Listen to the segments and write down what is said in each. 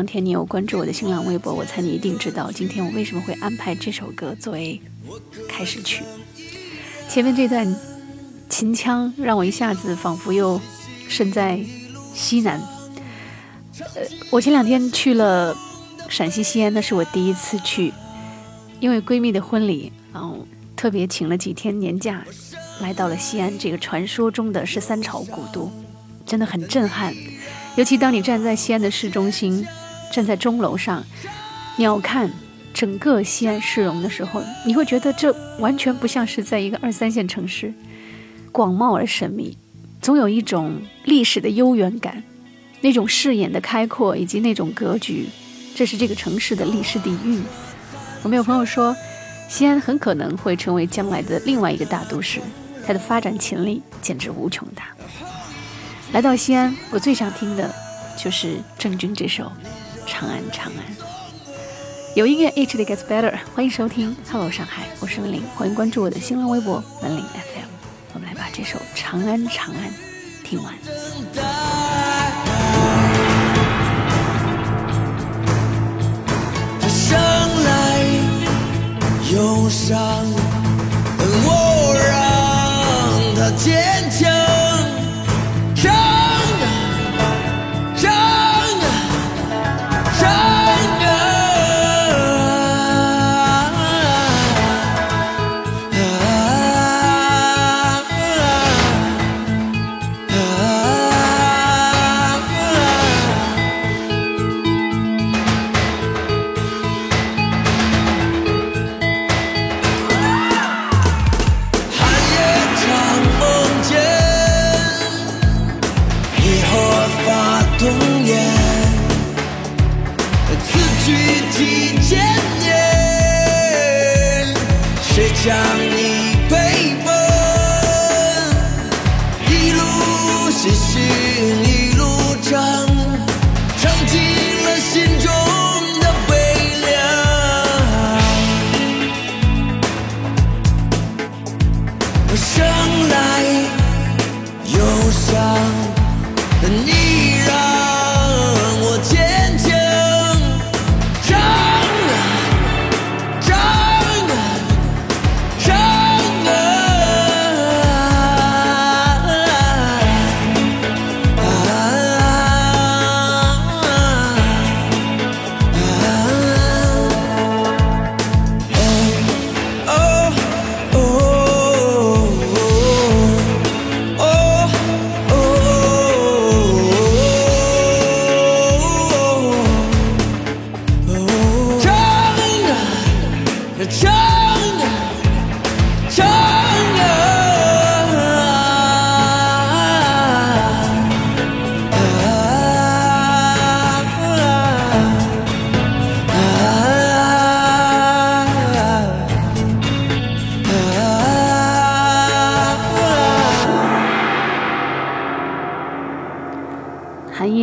两天你有关注我的新浪微博，我猜你一定知道今天我为什么会安排这首歌作为开始曲。前面这段秦腔让我一下子仿佛又身在西南。呃，我前两天去了陕西西安，那是我第一次去，因为闺蜜的婚礼，然后特别请了几天年假，来到了西安这个传说中的十三朝古都，真的很震撼。尤其当你站在西安的市中心，站在钟楼上，鸟瞰整个西安市容的时候，你会觉得这完全不像是在一个二三线城市，广袤而神秘，总有一种历史的悠远感。那种视野的开阔以及那种格局，这是这个城市的历史底蕴。我们有朋友说，西安很可能会成为将来的另外一个大都市，它的发展潜力简直无穷大。来到西安，我最想听的就是郑钧这首《长安长安》。有音乐，H 的 gets better。欢迎收听，Hello 上海，我是文玲，欢迎关注我的新浪微博文玲 FM。我们来把这首《长安长安》听完。生来忧伤，我让他坚强。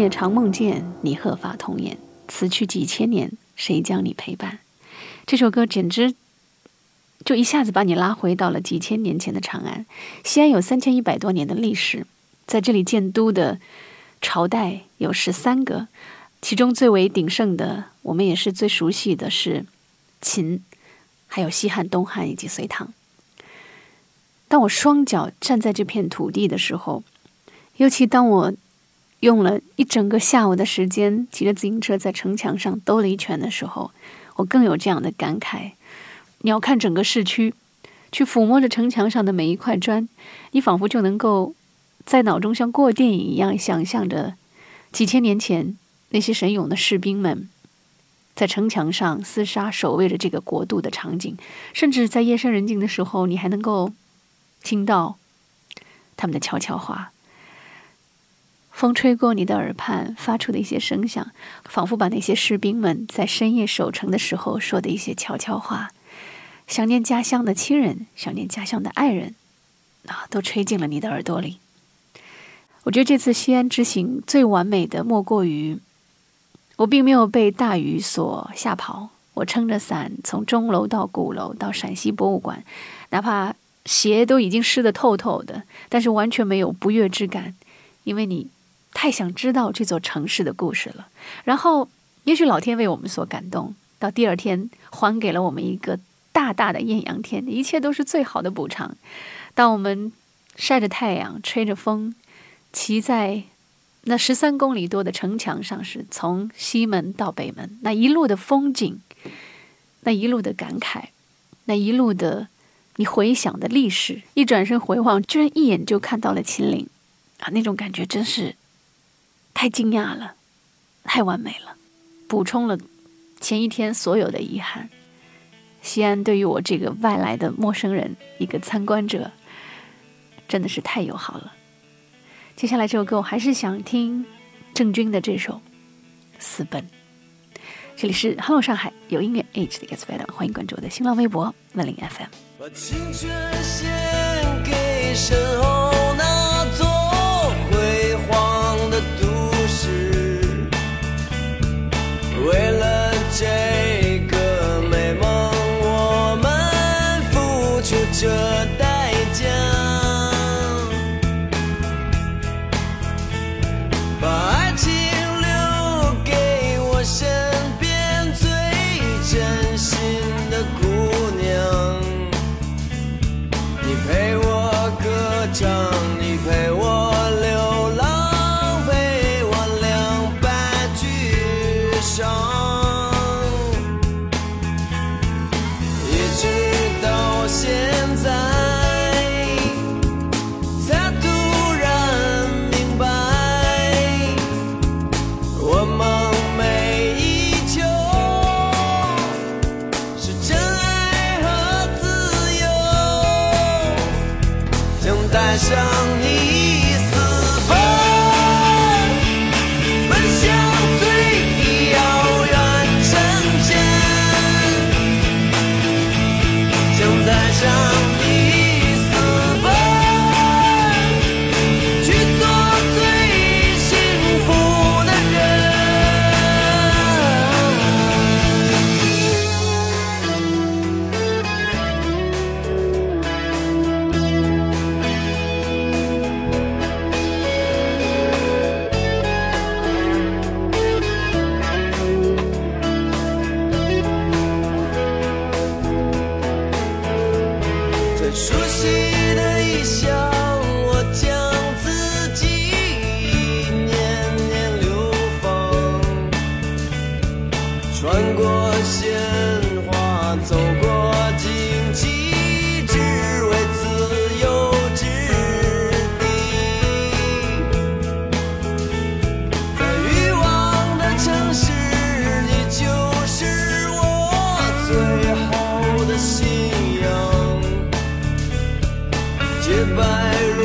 常梦见你鹤发童颜，此去几千年，谁将你陪伴？这首歌简直就一下子把你拉回到了几千年前的长安。西安有三千一百多年的历史，在这里建都的朝代有十三个，其中最为鼎盛的，我们也是最熟悉的是秦，还有西汉、东汉以及隋唐。当我双脚站在这片土地的时候，尤其当我。用了一整个下午的时间，骑着自行车在城墙上兜了一圈的时候，我更有这样的感慨：你要看整个市区，去抚摸着城墙上的每一块砖，你仿佛就能够在脑中像过电影一样，想象着几千年前那些神勇的士兵们在城墙上厮杀守卫着这个国度的场景。甚至在夜深人静的时候，你还能够听到他们的悄悄话。风吹过你的耳畔，发出的一些声响，仿佛把那些士兵们在深夜守城的时候说的一些悄悄话，想念家乡的亲人，想念家乡的爱人，啊，都吹进了你的耳朵里。我觉得这次西安之行最完美的，莫过于我并没有被大雨所吓跑，我撑着伞从钟楼到鼓楼到陕西博物馆，哪怕鞋都已经湿得透透的，但是完全没有不悦之感，因为你太想知道这座城市的故事了。然后，也许老天为我们所感动，到第二天还给了我们一个大大的艳阳天，一切都是最好的补偿。当我们晒着太阳，吹着风，骑在那十三公里多的城墙上，是从西门到北门，那一路的风景，那一路的感慨，那一路的。你回想的历史，一转身回望，居然一眼就看到了秦岭，啊，那种感觉真是太惊讶了，太完美了，补充了前一天所有的遗憾。西安对于我这个外来的陌生人，一个参观者，真的是太友好了。接下来这首歌，我还是想听郑钧的这首《私奔》。这里是 Hello 上海有音乐 Age 的 Gets Better，欢迎关注我的新浪微博万灵 FM。把青春献给身后为了这信仰。洁白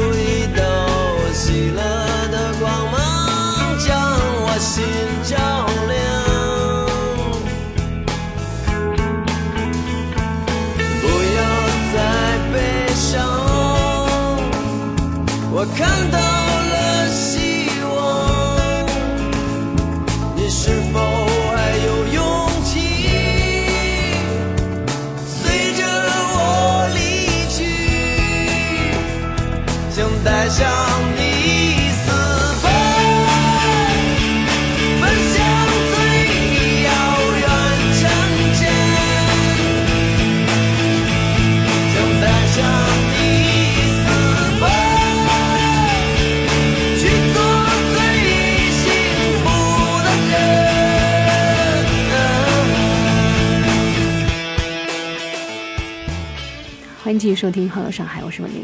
欢迎继续收听《Hello 上海》，我是文林。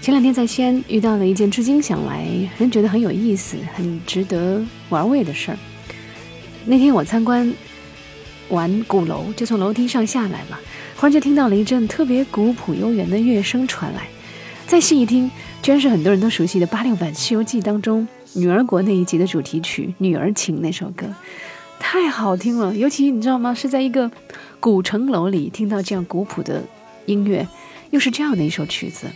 前两天在西安遇到了一件至今想来仍觉得很有意思、很值得玩味的事儿。那天我参观完鼓楼，就从楼梯上下来嘛，忽然就听到了一阵特别古朴悠远的乐声传来。再细一听，居然是很多人都熟悉的八六版《西游记》当中女儿国那一集的主题曲《女儿情》那首歌，太好听了。尤其你知道吗？是在一个古城楼里听到这样古朴的音乐，又是这样的一首曲子，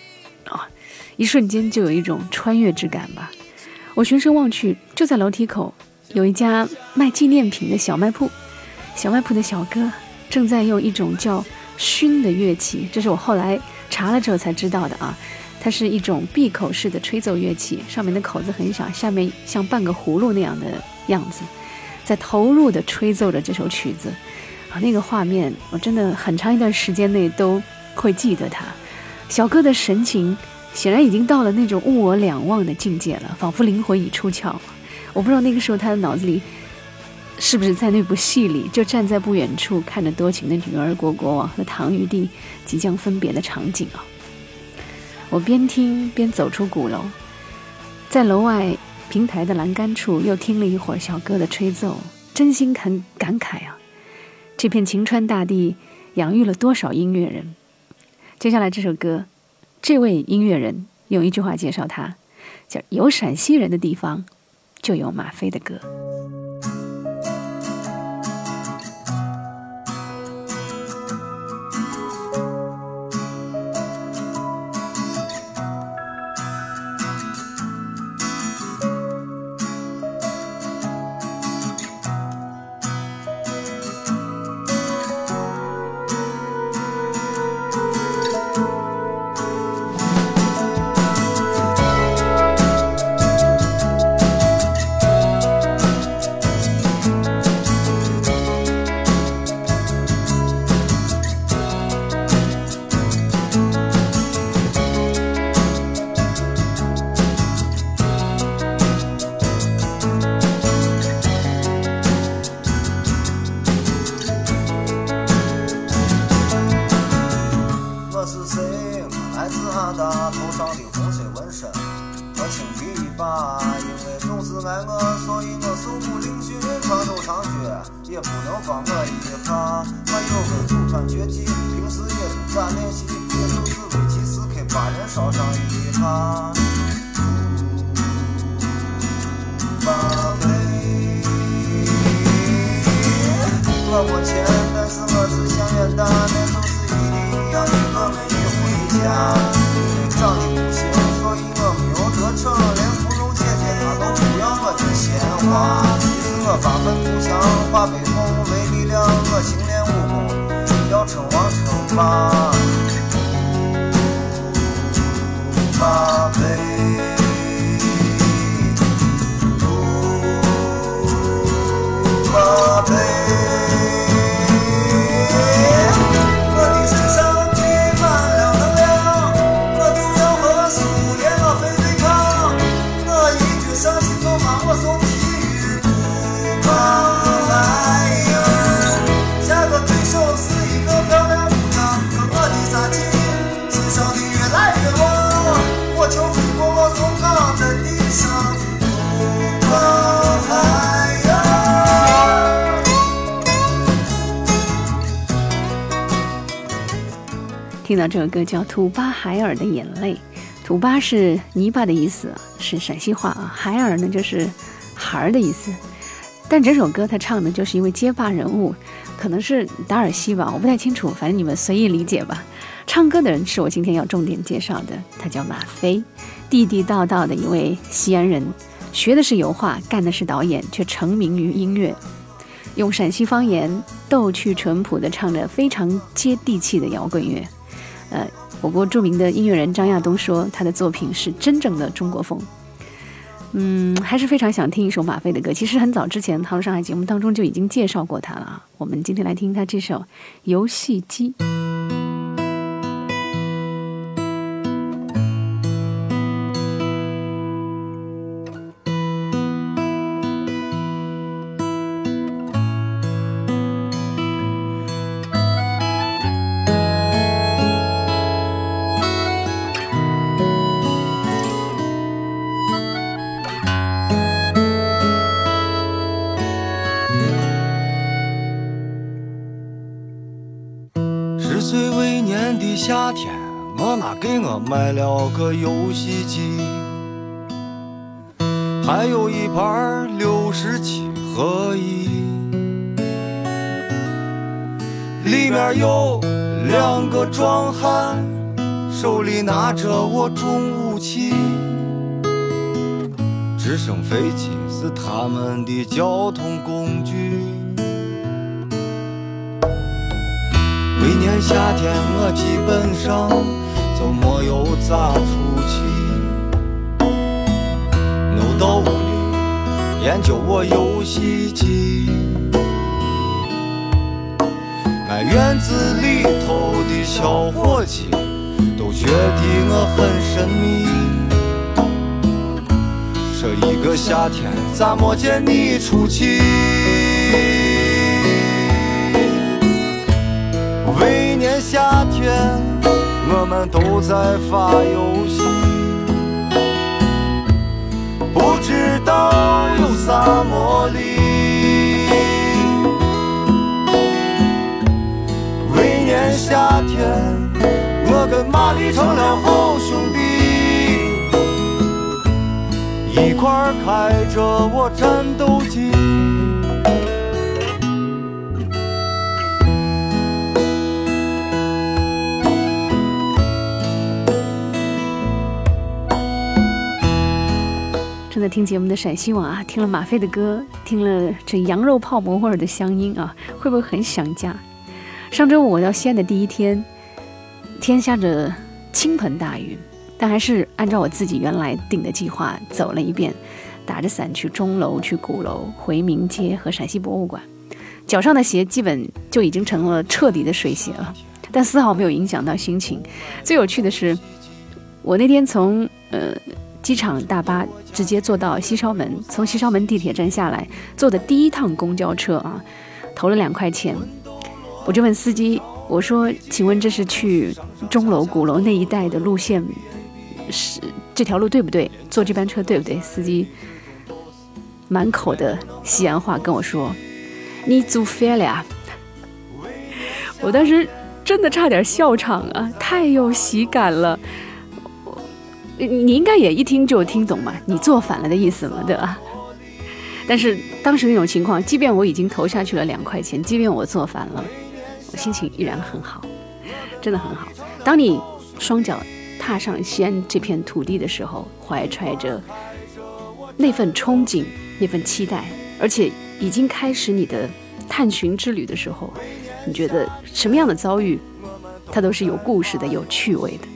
啊、一瞬间就有一种穿越之感吧。我循声望去，就在楼梯口有一家卖纪念品的小卖铺，小卖铺的小哥正在用一种叫埙的乐器，这是我后来查了之后才知道的啊，它是一种闭口式的吹奏乐器，上面的口子很小，下面像半个葫芦那样的样子，在投入的吹奏着这首曲子啊，那个画面我真的很长一段时间内都会记得他。小哥的神情显然已经到了那种物我两忘的境界了，仿佛灵魂已出窍。我不知道那个时候他的脑子里。是不是在那部戏里，就站在不远处看着多情的女儿国国王和唐玉帝即将分别的场景啊？我边听边走出鼓楼，在楼外平台的栏杆处又听了一会儿小哥的吹奏，真心感感慨啊！这片晴川大地养育了多少音乐人？接下来这首歌，这位音乐人用一句话介绍他，叫“有陕西人的地方，就有马飞的歌”。烧上一茶。我钱，但是盒子香烟大，那桌子一定要娶个美女回家。长得不行，所以我没有得逞，连芙蓉姐姐她都不要我的鲜花。于是我发奋图强，化悲痛为力量，我训练武功，要称王称霸。ます。听到这首歌叫《土巴海尔的眼泪》，土巴是泥巴的意思，是陕西话啊。海尔呢就是孩儿的意思。但这首歌他唱的就是一位街霸人物，可能是达尔西吧，我不太清楚，反正你们随意理解吧。唱歌的人是我今天要重点介绍的，他叫马飞，地地道道的一位西安人，学的是油画，干的是导演，却成名于音乐，用陕西方言逗趣淳朴的唱着非常接地气的摇滚乐。呃，我国著名的音乐人张亚东说，他的作品是真正的中国风。嗯，还是非常想听一首马飞的歌。其实很早之前，《唐上海》节目当中就已经介绍过他了啊。我们今天来听他这首《游戏机》。夏天，我妈给我买了个游戏机，还有一盘六十七合一，里面有两个壮汉，手里拿着我重武器，直升飞机是他们的交通工具。每年夏天，我基本上。就没有咋出去。弄到屋里研究我游戏机，俺院子里头的小伙计都觉得我很神秘。这一个夏天咋没见你出去？我们都在发游戏，不知道有啥魔力。那年夏天我跟玛丽成了好兄弟。一块开着我战斗机。听节目的陕西网啊，听了马飞的歌，听了这羊肉泡馍味儿的乡音啊，会不会很想家？上周五我到西安的第一天，天下着倾盆大雨。但还是按照我自己原来定的计划走了一遍，打着伞去钟楼、去鼓楼、回民街和陕西博物馆。脚上的鞋基本就已经成了彻底的水鞋了，但丝毫没有影响到心情。最有趣的是，我那天从呃机场大巴直接坐到西稍门，从西稍门地铁站下来，坐的第一趟公交车啊，投了两块钱，我就问司机，我说：“请问这是去钟楼、鼓楼那一带的路线？”是这条路对不对？坐这班车对不对？司机满口的西安话跟我说：“你租反了。”我当时真的差点笑场啊，太有喜感了。你你应该也一听就听懂嘛，你做反了的意思嘛，对吧？但是当时那种情况，即便我已经投下去了两块钱，即便我做反了，我心情依然很好，真的很好。当你双脚。踏上西安这片土地的时候，怀揣着那份憧憬、那份期待，而且已经开始你的探寻之旅的时候，你觉得什么样的遭遇，它都是有故事的、有趣味的。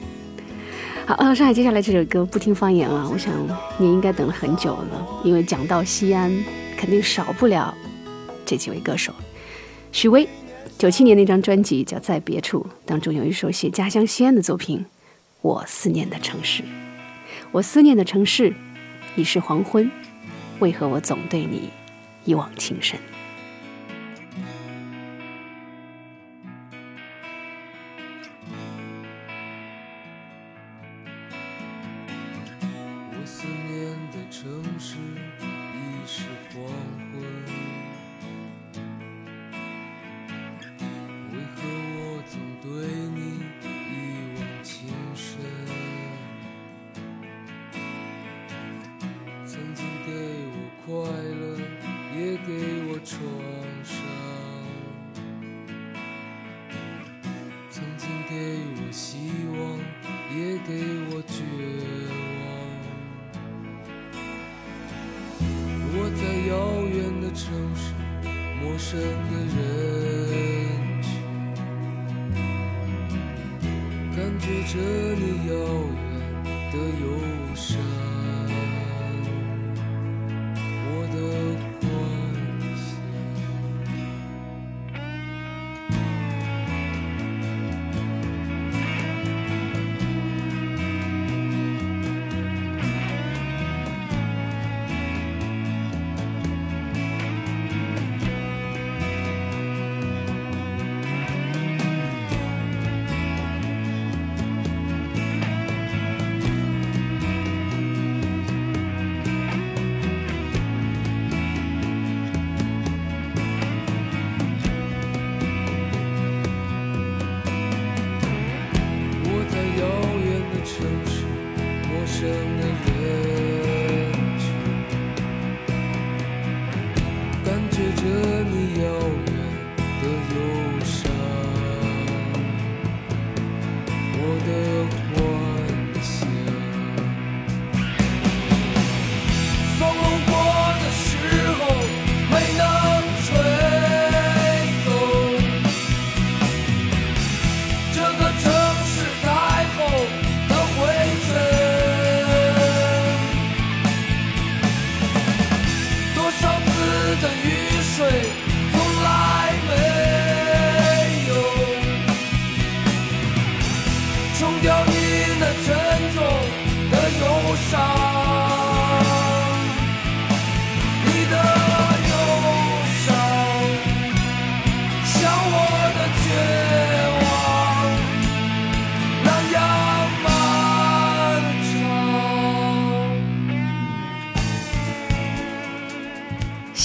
好，上海接下来这首歌不听方言了，我想你应该等了很久了，因为讲到西安，肯定少不了这几位歌手。许巍，九七年那张专辑叫《在别处》，当中有一首写家乡西安的作品。我思念的城市，我思念的城市，已是黄昏，为何我总对你一往情深？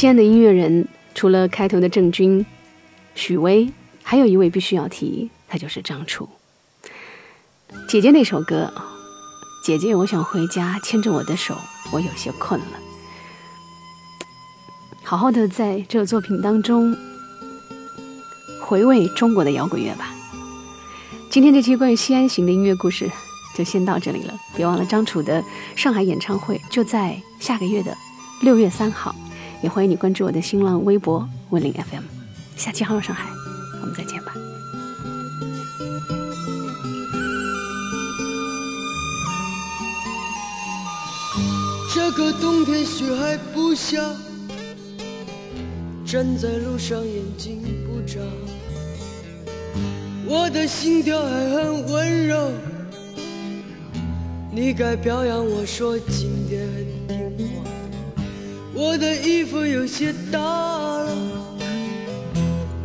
西安的音乐人除了开头的郑钧、许巍，还有一位必须要提，他就是张楚。姐姐那首歌，姐姐，我想回家，牵着我的手，我有些困了。好好的在这个作品当中回味中国的摇滚乐吧。今天这期关于西安行的音乐故事就先到这里了，别忘了张楚的上海演唱会就在下个月的六月三号，也欢迎你关注我的新浪微博文林 FM。下期好，上海，我们再见吧。这个冬天雪还不下。站在路上，眼睛不眨，我的心跳还很温柔。你该表扬我说今天很。我的衣服有些大了，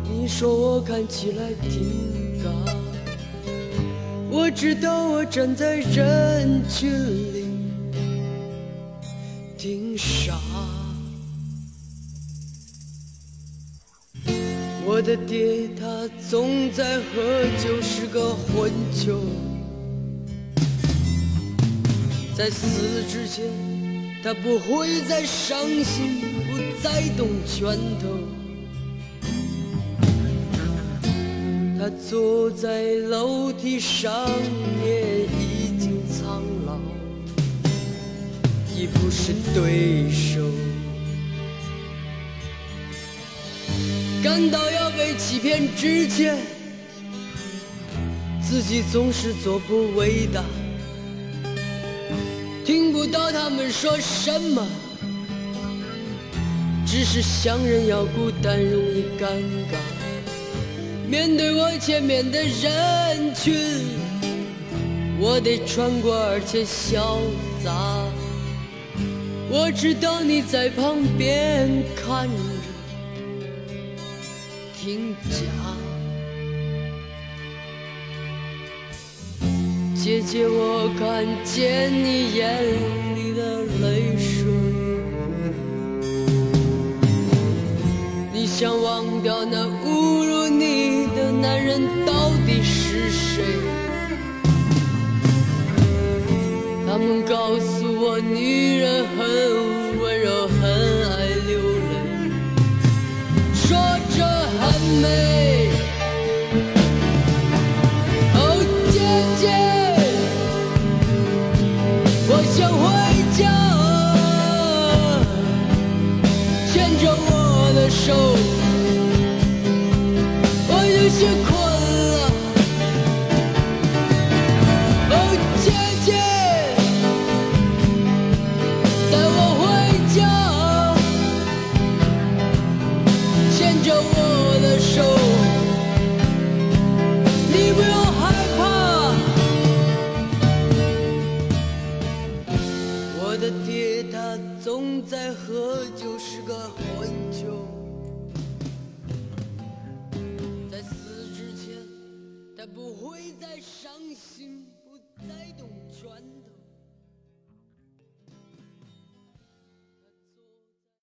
你说我看起来挺大。我知道我站在人群里挺傻。我的爹他总在喝酒，是个混球。在死之前，他不会再伤心，不再动拳头。他坐在楼梯上，也已经苍老，已不是对手。感到要被欺骗之前，自己总是做不伟大。听不到他们说什么，只是想人要孤单，容易尴尬。面对我前面的人群，我得穿过而且潇洒。我知道你在旁边看着。听假，姐姐，我看见你眼里的泪水。你想忘掉那侮辱你的男人到底是谁？他们告诉我，女人很我有